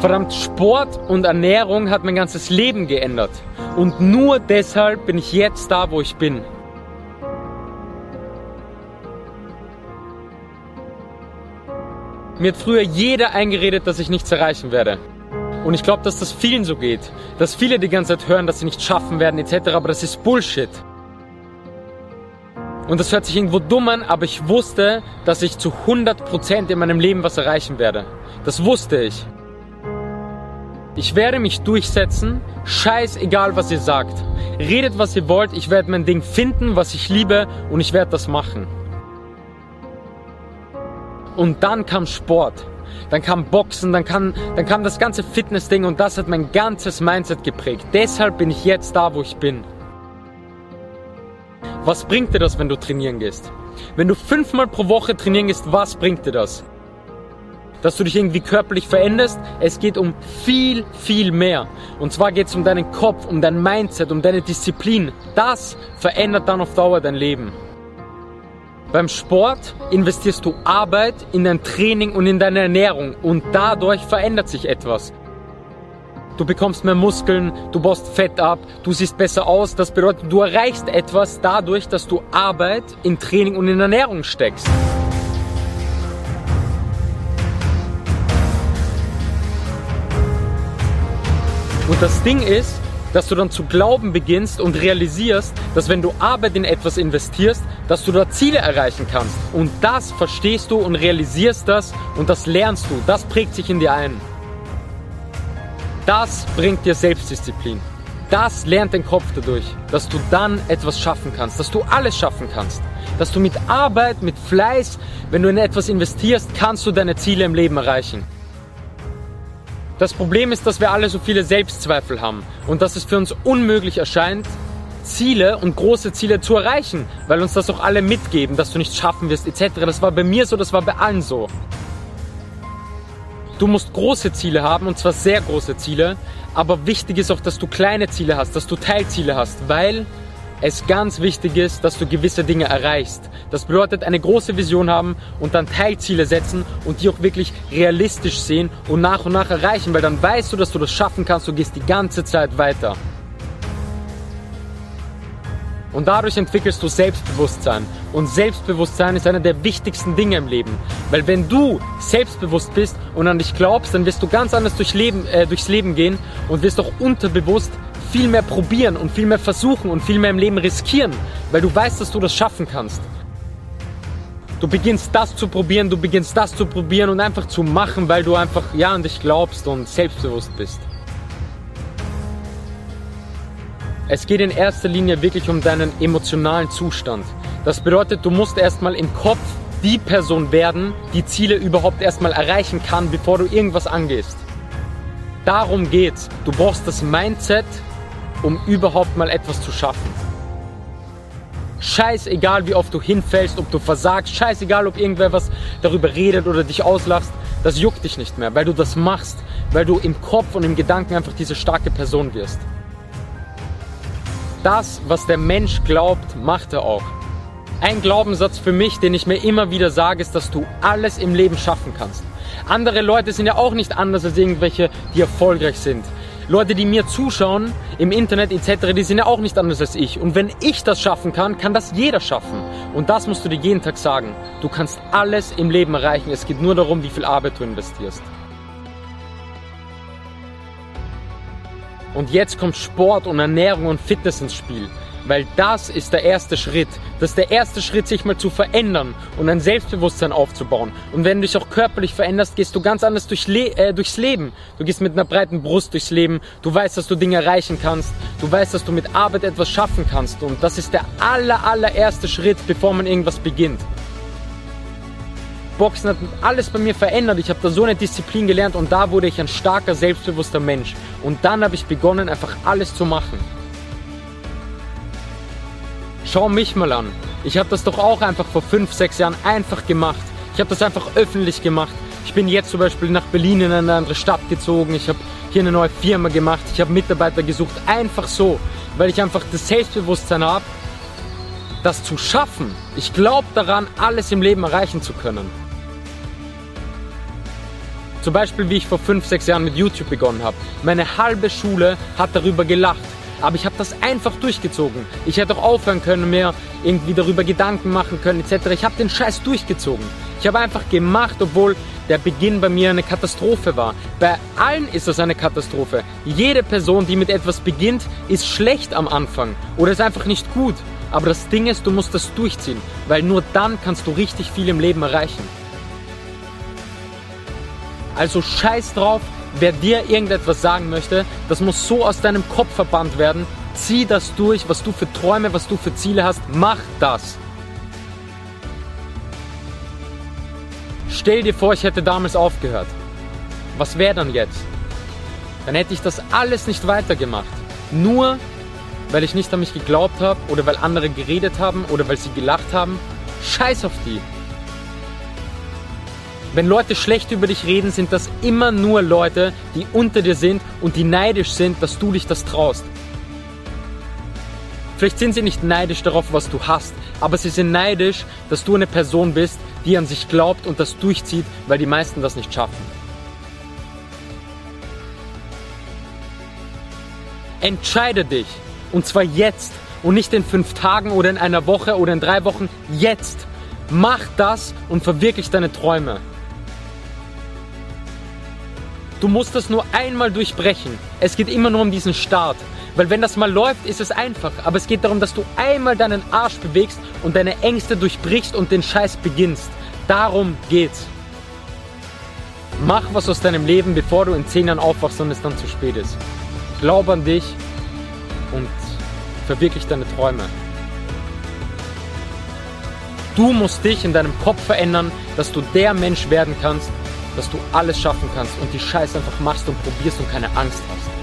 Verdammt, Sport und Ernährung hat mein ganzes Leben geändert. Und nur deshalb bin ich jetzt da, wo ich bin. Mir hat früher jeder eingeredet, dass ich nichts erreichen werde. Und ich glaube, dass das vielen so geht. Dass viele die ganze Zeit hören, dass sie nichts schaffen werden etc. Aber das ist Bullshit. Und das hört sich irgendwo dumm an, aber ich wusste, dass ich zu 100% in meinem Leben was erreichen werde. Das wusste ich. Ich werde mich durchsetzen, scheißegal was ihr sagt. Redet was ihr wollt, ich werde mein Ding finden, was ich liebe und ich werde das machen. Und dann kam Sport, dann kam Boxen, dann kam, dann kam das ganze Fitness-Ding und das hat mein ganzes Mindset geprägt. Deshalb bin ich jetzt da, wo ich bin. Was bringt dir das, wenn du trainieren gehst? Wenn du fünfmal pro Woche trainieren gehst, was bringt dir das? Dass du dich irgendwie körperlich veränderst? Es geht um viel, viel mehr. Und zwar geht es um deinen Kopf, um dein Mindset, um deine Disziplin. Das verändert dann auf Dauer dein Leben. Beim Sport investierst du Arbeit in dein Training und in deine Ernährung und dadurch verändert sich etwas. Du bekommst mehr Muskeln, du baust Fett ab, du siehst besser aus. Das bedeutet, du erreichst etwas dadurch, dass du Arbeit in Training und in Ernährung steckst. Und das Ding ist, dass du dann zu glauben beginnst und realisierst, dass wenn du Arbeit in etwas investierst, dass du da Ziele erreichen kannst. Und das verstehst du und realisierst das und das lernst du. Das prägt sich in dir ein. Das bringt dir Selbstdisziplin. Das lernt den Kopf dadurch, dass du dann etwas schaffen kannst, dass du alles schaffen kannst. Dass du mit Arbeit, mit Fleiß, wenn du in etwas investierst, kannst du deine Ziele im Leben erreichen. Das Problem ist, dass wir alle so viele Selbstzweifel haben und dass es für uns unmöglich erscheint, Ziele und große Ziele zu erreichen, weil uns das auch alle mitgeben, dass du nichts schaffen wirst etc. Das war bei mir so, das war bei allen so. Du musst große Ziele haben und zwar sehr große Ziele, aber wichtig ist auch, dass du kleine Ziele hast, dass du Teilziele hast, weil es ganz wichtig ist, dass du gewisse Dinge erreichst. Das bedeutet, eine große Vision haben und dann Teilziele setzen und die auch wirklich realistisch sehen und nach und nach erreichen, weil dann weißt du, dass du das schaffen kannst, du gehst die ganze Zeit weiter. Und dadurch entwickelst du Selbstbewusstsein. Und Selbstbewusstsein ist einer der wichtigsten Dinge im Leben. Weil wenn du selbstbewusst bist und an dich glaubst, dann wirst du ganz anders durch Leben, äh, durchs Leben gehen und wirst auch unterbewusst viel mehr probieren und viel mehr versuchen und viel mehr im Leben riskieren, weil du weißt, dass du das schaffen kannst. Du beginnst das zu probieren, du beginnst das zu probieren und einfach zu machen, weil du einfach ja an dich glaubst und selbstbewusst bist. Es geht in erster Linie wirklich um deinen emotionalen Zustand. Das bedeutet, du musst erstmal im Kopf die Person werden, die Ziele überhaupt erstmal erreichen kann, bevor du irgendwas angehst. Darum geht's. Du brauchst das Mindset, um überhaupt mal etwas zu schaffen. Scheißegal, wie oft du hinfällst, ob du versagst, scheißegal, ob irgendwer was darüber redet oder dich auslachst, das juckt dich nicht mehr, weil du das machst, weil du im Kopf und im Gedanken einfach diese starke Person wirst. Das, was der Mensch glaubt, macht er auch. Ein Glaubenssatz für mich, den ich mir immer wieder sage, ist, dass du alles im Leben schaffen kannst. Andere Leute sind ja auch nicht anders als irgendwelche, die erfolgreich sind. Leute, die mir zuschauen im Internet etc., die sind ja auch nicht anders als ich. Und wenn ich das schaffen kann, kann das jeder schaffen. Und das musst du dir jeden Tag sagen. Du kannst alles im Leben erreichen. Es geht nur darum, wie viel Arbeit du investierst. Und jetzt kommt Sport und Ernährung und Fitness ins Spiel. Weil das ist der erste Schritt. Das ist der erste Schritt, sich mal zu verändern und ein Selbstbewusstsein aufzubauen. Und wenn du dich auch körperlich veränderst, gehst du ganz anders durch Le äh, durchs Leben. Du gehst mit einer breiten Brust durchs Leben. Du weißt, dass du Dinge erreichen kannst. Du weißt, dass du mit Arbeit etwas schaffen kannst. Und das ist der aller, allererste Schritt, bevor man irgendwas beginnt. Boxen hat alles bei mir verändert. Ich habe da so eine Disziplin gelernt und da wurde ich ein starker, selbstbewusster Mensch. Und dann habe ich begonnen, einfach alles zu machen. Schau mich mal an. Ich habe das doch auch einfach vor fünf, sechs Jahren einfach gemacht. Ich habe das einfach öffentlich gemacht. Ich bin jetzt zum Beispiel nach Berlin in eine andere Stadt gezogen. Ich habe hier eine neue Firma gemacht. Ich habe Mitarbeiter gesucht. Einfach so, weil ich einfach das Selbstbewusstsein habe, das zu schaffen. Ich glaube daran, alles im Leben erreichen zu können. Zum Beispiel, wie ich vor 5, 6 Jahren mit YouTube begonnen habe. Meine halbe Schule hat darüber gelacht. Aber ich habe das einfach durchgezogen. Ich hätte auch aufhören können, mir irgendwie darüber Gedanken machen können, etc. Ich habe den Scheiß durchgezogen. Ich habe einfach gemacht, obwohl der Beginn bei mir eine Katastrophe war. Bei allen ist das eine Katastrophe. Jede Person, die mit etwas beginnt, ist schlecht am Anfang oder ist einfach nicht gut. Aber das Ding ist, du musst das durchziehen, weil nur dann kannst du richtig viel im Leben erreichen. Also scheiß drauf, wer dir irgendetwas sagen möchte, das muss so aus deinem Kopf verbannt werden. Zieh das durch, was du für Träume, was du für Ziele hast, mach das. Stell dir vor, ich hätte damals aufgehört. Was wäre dann jetzt? Dann hätte ich das alles nicht weitergemacht. Nur weil ich nicht an mich geglaubt habe oder weil andere geredet haben oder weil sie gelacht haben. Scheiß auf die. Wenn Leute schlecht über dich reden, sind das immer nur Leute, die unter dir sind und die neidisch sind, dass du dich das traust. Vielleicht sind sie nicht neidisch darauf, was du hast, aber sie sind neidisch, dass du eine Person bist, die an sich glaubt und das durchzieht, weil die meisten das nicht schaffen. Entscheide dich. Und zwar jetzt. Und nicht in fünf Tagen oder in einer Woche oder in drei Wochen. Jetzt. Mach das und verwirklich deine Träume. Du musst das nur einmal durchbrechen. Es geht immer nur um diesen Start. Weil wenn das mal läuft, ist es einfach. Aber es geht darum, dass du einmal deinen Arsch bewegst und deine Ängste durchbrichst und den Scheiß beginnst. Darum geht's. Mach was aus deinem Leben, bevor du in zehn Jahren aufwachst und es dann zu spät ist. Glaub an dich und verwirklich deine Träume. Du musst dich in deinem Kopf verändern, dass du der Mensch werden kannst, dass du alles schaffen kannst und die Scheiße einfach machst und probierst und keine Angst hast.